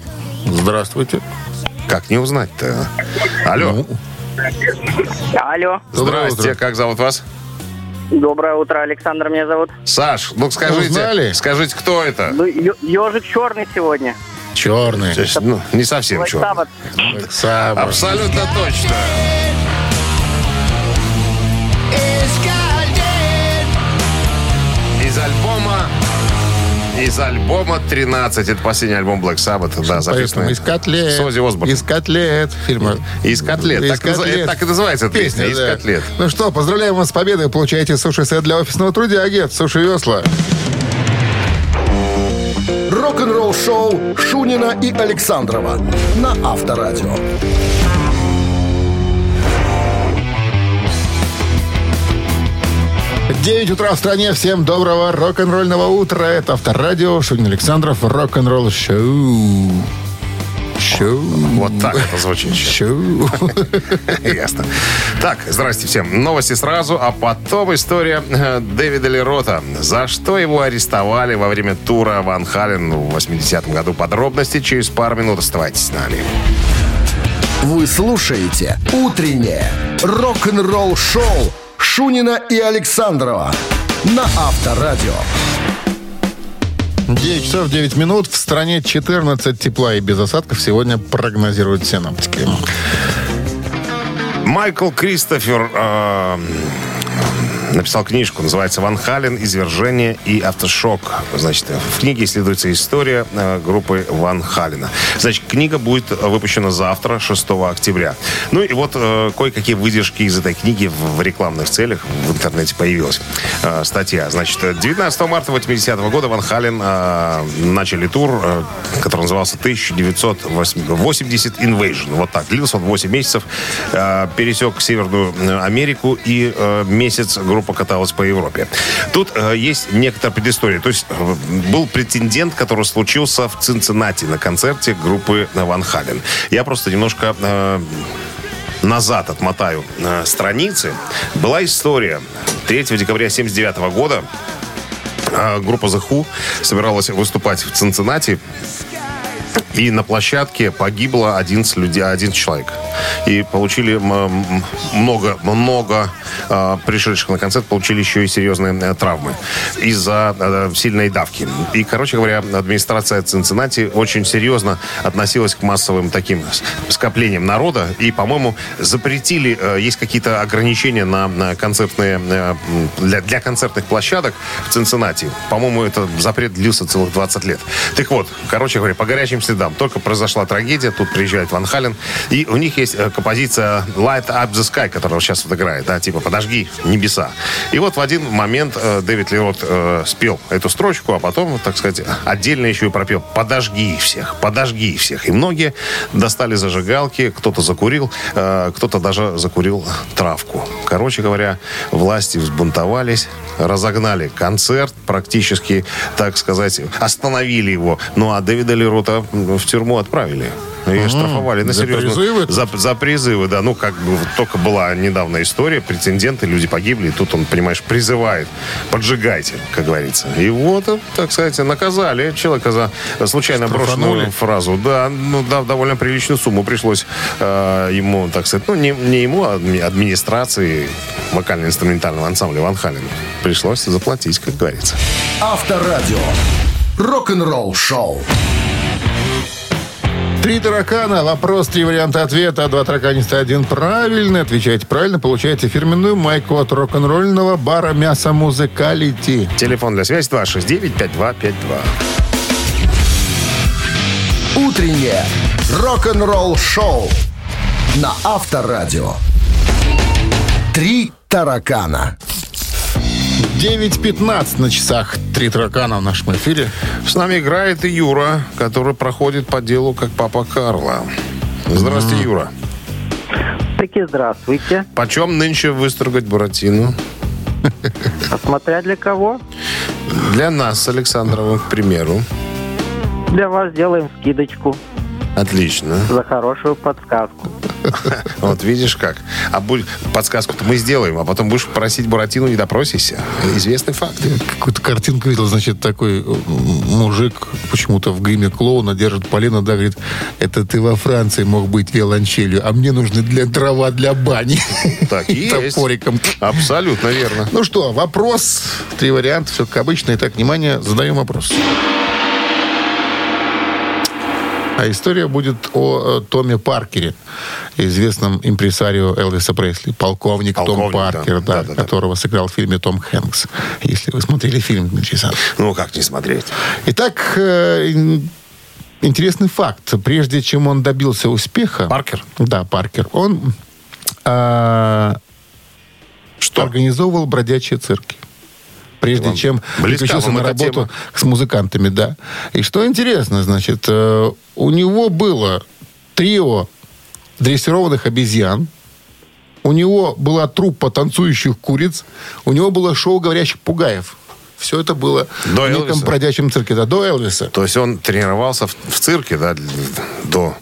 Здравствуйте. Как не узнать-то? а? Алло, Ну, Алло, здрасте, утро. как зовут вас? Доброе утро, Александр меня зовут. Саш, ну скажите, Узнали? скажите, кто это? Ну, ежик черный сегодня. черный. То есть, ну, не совсем Black черный. Sabbath. Саба. Абсолютно точно. Из альбома 13. Это последний альбом Black Sabbath. Да, записанный из котлет. с Оззи Осборном. Из котлет фильма. Из котлет. Из Так, котлет. это так и называется эта песня. Из да. котлет. Ну что, поздравляем вас с победой. Получаете суши-сет для офисного трудяги от Суши Весла. рок-н-ролл-шоу Шунина и Александрова на Авторадио. 9 утра в стране. Всем доброго рок-н-ролльного утра. Это Авторадио. Шунин Александров. Рок-н-ролл шоу. Шоу. Вот так это звучит. Шоу. [LAUGHS] Ясно. Так, здрасте всем. Новости сразу, а потом история э, Дэвида Лерота. За что его арестовали во время тура Ван Хален в 80-м году? Подробности через пару минут. Оставайтесь с нами. Вы слушаете «Утреннее рок-н-ролл-шоу» Шунина и Александрова на Авторадио. 9 часов 9 минут. В стране 14 тепла и без осадков сегодня прогнозируют синоптики. Майкл Кристофер э, написал книжку, называется «Ван Хален. Извержение и автошок». Значит, в книге исследуется история э, группы Ван Халена. Значит, книга будет выпущена завтра, 6 октября. Ну и вот э, кое-какие выдержки из этой книги в, в рекламных целях в интернете появилась э, статья. Значит, 19 марта 80 года Ван Хален э, начали тур, э, который назывался 1980 Invasion. Вот так. Длился он 8 месяцев. Э, пересек Северную Америку и э, месяц группа каталась по Европе. Тут э, есть некоторая предыстория. То есть э, был претендент, который случился в Цинциннати на концерте группы Ван Хален. Я просто немножко э, назад отмотаю э, страницы. Была история 3 декабря 79 года. э, группа The Who собиралась выступать в Цинциннати. И на площадке погибло 11 людей, 11 человек. И получили много, много э, пришедших на концерт получили еще и серьезные э, травмы из-за э, сильной давки. И, короче говоря, администрация Цинциннати очень серьезно относилась к массовым таким скоплениям народа. И, по-моему, запретили, э, есть какие-то ограничения на, на концертные, для, для концертных площадок в Цинциннати. По-моему, это запрет длился целых 20 лет. Так вот, короче говоря, по горячим следам. Только произошла трагедия, тут приезжает Ван Хален, и у них есть э, композиция Light Up the Sky, которая сейчас вот играет, да, типа «Подожги небеса». И вот в один момент э, Дэвид Лерот э, спел эту строчку, а потом, так сказать, отдельно еще и пропел «Подожги всех, подожги всех». И многие достали зажигалки, кто-то закурил, э, кто-то даже закурил травку. Короче говоря, власти взбунтовались, разогнали концерт, практически, так сказать, остановили его. Ну, а Дэвида Лерота в тюрьму отправили. И штрафовали на за серьезно. призывы? За, за призывы, да. Ну, как бы вот только была недавно история, претенденты, люди погибли, и тут он, понимаешь, призывает, поджигайте, как говорится. И вот, так сказать, наказали человека за случайно брошенную фразу. Да, ну, да, довольно приличную сумму пришлось э, ему, так сказать, ну, не, не ему, а адми- администрации вокально-инструментального ансамбля Ван Хален. Пришлось заплатить, как говорится. Авторадио. Рок-н-ролл-шоу. Три таракана. Вопрос, три варианта ответа. Два тараканиста, один правильный. Отвечаете правильно, получаете фирменную майку от рок-н-ролльного бара «Мясо Музыкалити». Телефон для связи 269-5252. Утреннее рок-н-ролл-шоу на Авторадио. Три таракана. 9.15 на часах. Три таракана в нашем эфире. С нами играет и Юра, который проходит по делу как папа Карла. Здравствуйте, Юра. Таки здравствуйте. Почем нынче выстрогать Буратино? А смотря для кого? Для нас Александровым, к примеру. Для вас делаем скидочку Отлично. за хорошую подсказку. [LAUGHS] Вот видишь как. А подсказку-то мы сделаем, а потом будешь просить Буратино, не допросишься. Известный факт. Какую-то картинку видел, значит, такой м, мужик почему-то в гриме клоуна держит полено, да, говорит, это ты во Франции мог быть виолончелью, а мне нужны для дрова для бани. [LAUGHS] Так и [LAUGHS] есть. Топориком. Абсолютно верно. Ну что, вопрос, три варианта, все как обычно. Итак, внимание, задаем вопрос. А история будет о э, Томе Паркере, известном импресарио Элвиса Пресли, полковник, Том Полковник, да. Паркер, да, Да-да-да. которого сыграл в фильме Том Хэнкс. Если вы смотрели фильм, Дмитрий Александрович. Ну, как не смотреть? Итак, э, ин- интересный факт. Прежде чем он добился успеха... Паркер? Да, Паркер. Он а, Что? организовывал бродячие цирки. Прежде Вам чем переключился на работу тема? с музыкантами, да. И что интересно, значит, э, у него было трио дрессированных обезьян, у него была труппа танцующих куриц, у него было шоу говорящих пугаев. Все это было До в неком Элвиса? бродячем цирке, да, до Элвиса. То есть он тренировался в, в цирке, да, до,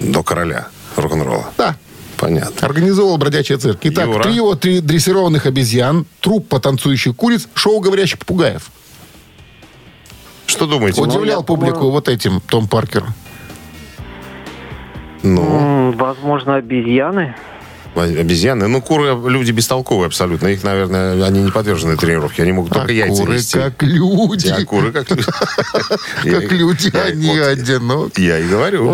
до короля рок-н-ролла. Да. Понятно. Организовал бродячий цирк. Итак, Юра. трио три дрессированных обезьян, труппа танцующих куриц, шоу говорящих попугаев. Что думаете? Удивлял публику вот этим Том Паркер. Ну, Возможно, обезьяны. Обезьяны. Ну, куры люди бестолковые абсолютно. Их, наверное, они не подвержены тренировке. Они могут только а яйца куры нести. как люди. А куры как люди. [LAUGHS] Как люди, они одиноки. Я и говорю.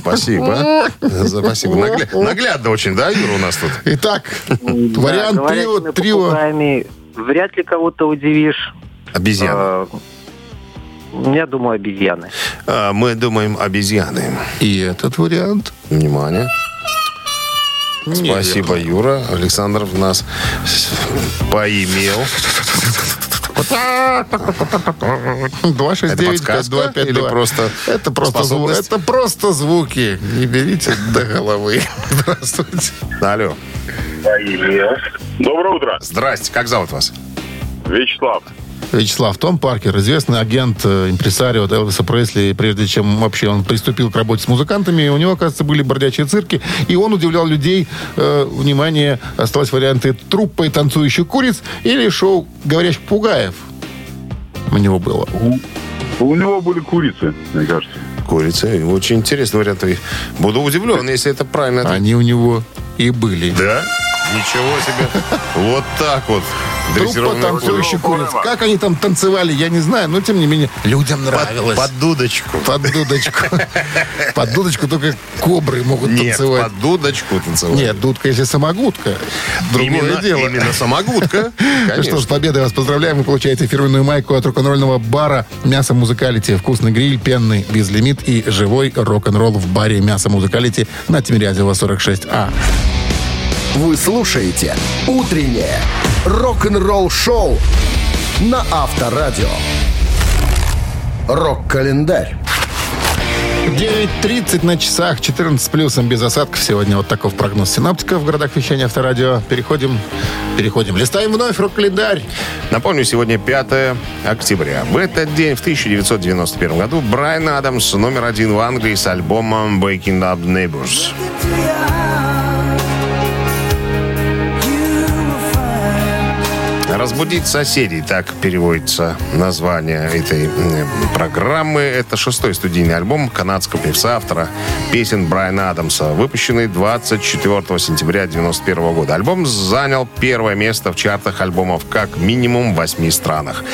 Спасибо. Спасибо. Нагля- Наглядно очень, да, Юра, у нас тут? Итак, вариант трио, Вряд ли кого-то удивишь. Обезьяны. Я думаю, обезьяны. А, Мы думаем обезьяны. И этот вариант. Внимание. Спасибо, Юра. Александр нас поимел. 269 подсказка 5252. или просто это просто, зву- это просто звуки. Не берите до головы. Здравствуйте. Алло. Доброе утро. Здрасте. Как зовут вас? Вячеслав. Вячеслав Том Паркер, известный агент, э, импресарио от Элвиса Пресли, прежде чем вообще он приступил к работе с музыкантами, у него, оказывается, были бродячие цирки, и он удивлял людей. Э, внимание, осталось варианты труппы танцующих куриц или шоу говорящих пугаев. У него было. У него были курицы, мне кажется. Курица. Очень интересный вариант. Буду удивлен, если это правильно. Они у него и были. Да? Ничего себе. Вот так вот. Дрессированная танцующих куриц. Как они там танцевали, я не знаю, но тем не менее людям Под, нравилось. под дудочку. Под дудочку. Под дудочку только кобры могут Нет, танцевать. под дудочку танцевать. Нет, дудка, если самогутка. Другое именно, дело. именно самогутка. Ну что ж, Конечно. с победой вас поздравляем. Вы получаете фирменную майку от рок-н-ролльного бара «Мясо Музыкалити». Вкусный гриль, пенный, безлимит и живой рок-н-ролл в баре «Мясо Музыкалити» на Тимирязева 46А. Вы слушаете «Утреннее рок-н-ролл-шоу» на Авторадио. Рок-календарь. 9.30 на часах, 14 с плюсом без осадков. Сегодня вот таков прогноз синаптиков в городах вещания Авторадио. Переходим, переходим. Листаем вновь рок-календарь. Напомню, сегодня 5 октября. В этот день, в 1991 году, Брайан Адамс номер один в Англии с альбомом «Waking Up Neighbors». «Разбудить соседей» — так переводится название этой программы. Это шестой студийный альбом канадского певца, автора песен Брайана Адамса, выпущенный 24 сентября 1991 года. Альбом занял первое место в чартах альбомов как минимум в восьми странах.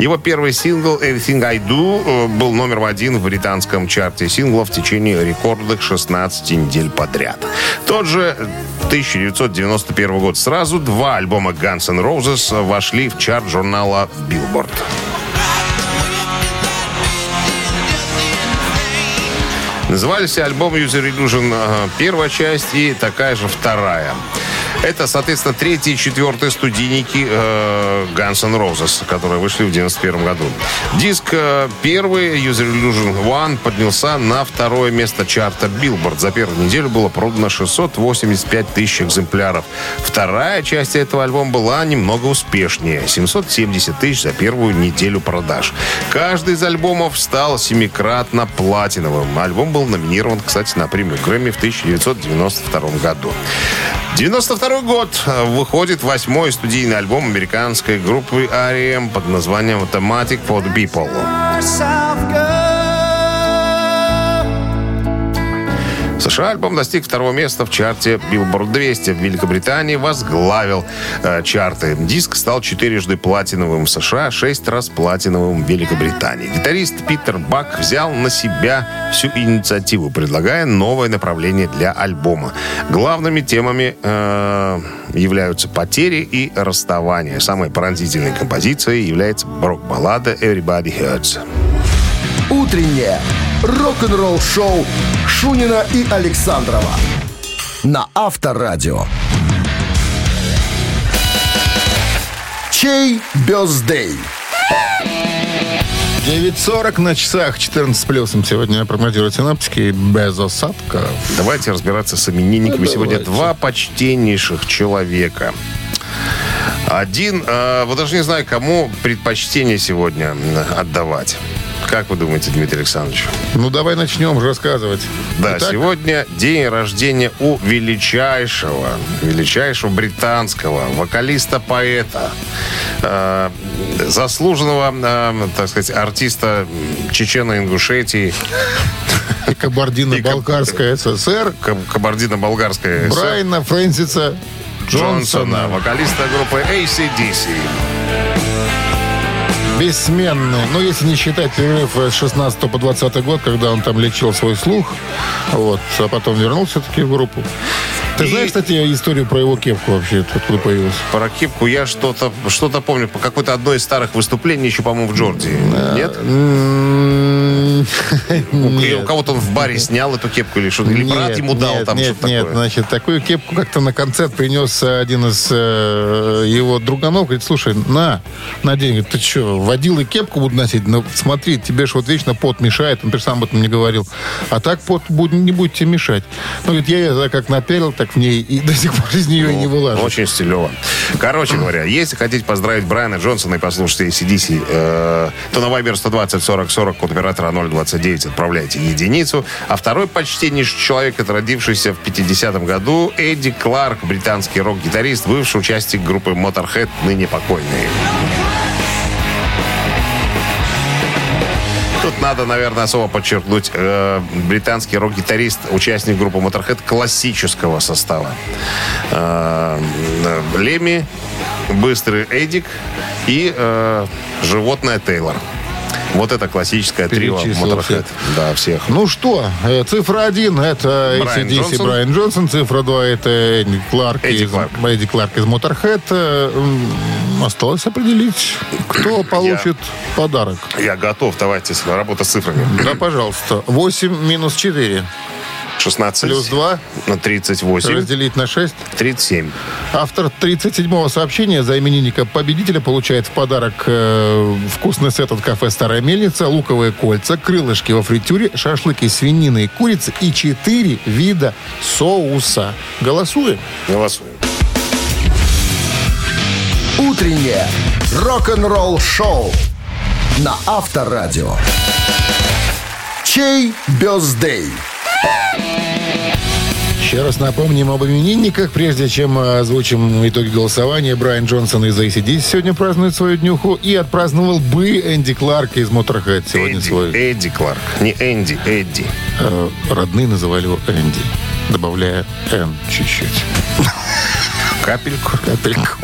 Его первый сингл «Everything I Do» э, был номер один в британском чарте синглов в течение рекордных 16 недель подряд. Тот же 1991 год. Сразу два альбома Guns N' Roses вошли в чарт журнала Billboard. Назывались альбом User Illusion э, первая часть и такая же вторая. Это, соответственно, третий и четвертый студийники э, Guns N' Roses, которые вышли в 91 году. Диск э, первый, User Illusion One, поднялся на второе место чарта Billboard. За первую неделю было продано 685 тысяч экземпляров. Вторая часть этого альбома была немного успешнее. 770 тысяч за первую неделю продаж. Каждый из альбомов стал семикратно платиновым. Альбом был номинирован, кстати, на премию Грэмми в 1992 году. 92 год э, выходит восьмой студийный альбом американской группы R.E.M. под названием «Automatic for the People». США альбом достиг второго места в чарте Billboard 200. В Великобритании возглавил э, чарты. Диск стал четырежды платиновым в США, шесть раз платиновым в Великобритании. Гитарист Питер Бак взял на себя всю инициативу, предлагая новое направление для альбома. Главными темами э, являются потери и расставания. Самой пронзительной композицией является рок-баллада «Everybody Hurts». Утреннее рок-н-ролл-шоу Шунина и Александрова на Авторадио. Чей бездей? 9.40 на часах, 14 с плюсом. Сегодня прогнозируют синаптики без осадков. Давайте разбираться с именинниками. Ну, Сегодня давайте. два почтеннейших человека. Один, э, вот даже не знаю, кому предпочтение сегодня отдавать. Как вы думаете, Дмитрий Александрович? Ну, давай начнем рассказывать. Да, Итак, сегодня день рождения у величайшего, величайшего британского вокалиста-поэта, э, заслуженного, э, так сказать, артиста Чечено-Ингушетии, [LAUGHS] Кабардино-Балкарская ССР. Каб- Кабардино-Болгарская ССР, Брайана Фрэнсиса Джонсона, Джонсона. вокалиста группы ACDC. Бессменный. Ну, если не считать перерыв с 16 по 20 год, когда он там лечил свой слух. Вот. А потом вернулся таки в группу. Ты И- знаешь, кстати, историю про его кепку вообще, откуда появилась? Про кепку я что-то что помню, по какой-то одной из старых выступлений, еще, по-моему, в Джорджии. Нет? У Нет. кого-то в баре снял эту кепку или что-то? Или брат Нет, ему дал нет, там нет, что-то нет, такое? значит, такую кепку как-то на концерт принес один из э, его друганов. Говорит, слушай, на, надень. Говорит, ты что, водил и кепку буду носить? Ну, смотри, тебе же вот вечно пот мешает. Он, сам об этом не говорил. А так пот не будет тебе мешать. Ну, говорит, я как напялил, так в ней и до сих пор из нее и не вылажу. Очень стилево. Короче говоря, если хотите поздравить Брайана Джонсона и послушать ACDC, э, то на Viber 120 40 40 код оператора 029 отправляйте единицу. А второй почтеннейший человек, это родившийся в 50-м году, Эдди Кларк, британский рок-гитарист, бывший участник группы Motorhead, ныне покойный. Надо, наверное, особо подчеркнуть, э, британский рок-гитарист, участник группы Motorhead классического состава. Э, э, Леми, быстрый Эдик и э, животное Тейлор. Вот это классическое трио Motorhead. Да, всех. Ну что, э, цифра один это ACDC. Брайан Джонсон, цифра два это Эдди Кларк, Эдди из, Кларк. Эдди Кларк из Motorhead. Э, Осталось определить, кто получит подарок. Я готов, давайте, работа с цифрами. Да, пожалуйста. 8 минус 4 16 плюс 2 на 38, разделить на 6. 37. Автор 37-го сообщения за именинника победителя получает в подарок э, вкусный сет от кафе «Старая мельница», луковые кольца, крылышки во фритюре, шашлыки свинины и курицы и 4 вида соуса. Голосуем. Голосуем. Утреннее рок-н-ролл-шоу на Авторадио. Чей бездей? Еще раз напомним об именинниках. Прежде чем э, озвучим итоги голосования, Брайан Джонсон из ACDC сегодня празднует свою днюху. И отпраздновал бы Энди Кларк из Motorhead сегодня Эдди, свой. Эдди Кларк. Не Энди, Эдди. Э, родные называли его Энди, добавляя «Н» чуть-чуть. Капельку. Капельку.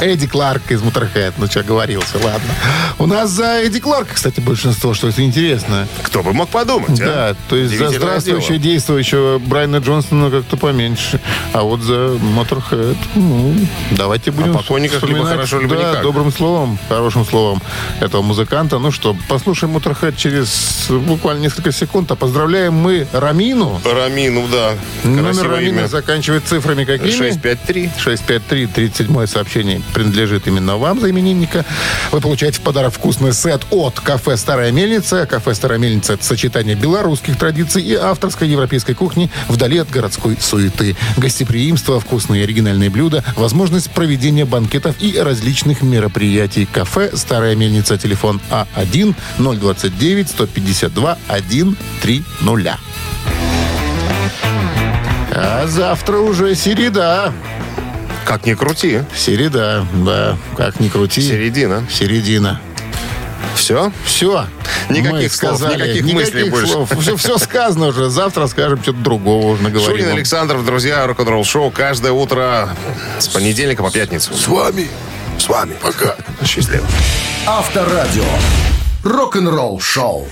Эдди Кларк из Motorhead. Ну, что, говорился, ладно. У нас за Эдди Кларка, кстати, большинство, что это интересно. Кто бы мог подумать, а? Да, то есть за здравствующего, дело. действующего Брайана Джонсона как-то поменьше. А вот за Motorhead, ну, давайте будем О покойниках либо хорошо, либо да, никак. добрым словом, хорошим словом этого музыканта. Ну что, послушаем Motorhead через буквально несколько секунд. А поздравляем мы Рамину. Рамину, да. Номер имя. заканчивает цифрами какими? 653. 653, 37 сообщение принадлежит именно вам за именинника. Вы получаете в подарок вкусный сет от кафе «Старая мельница». Кафе «Старая мельница» — это сочетание белорусских традиций и авторской европейской кухни вдали от городской суеты. Гостеприимство, вкусные оригинальные блюда, возможность проведения банкетов и различных мероприятий. Кафе «Старая мельница». Телефон А А1-029-152-130. А завтра уже середа. Как ни крути. Середа, да. Как ни крути. Середина. Середина. Все? Все. Никаких слов, никаких мыслей больше. слов. Все, все сказано уже. Завтра скажем что-то другого уже наговорим. Шунин. Александров, друзья, рок-н-ролл шоу каждое утро с понедельника по пятницу. С вами. С вами. Пока. Счастливо. Авторадио. Рок-н-ролл-шоу.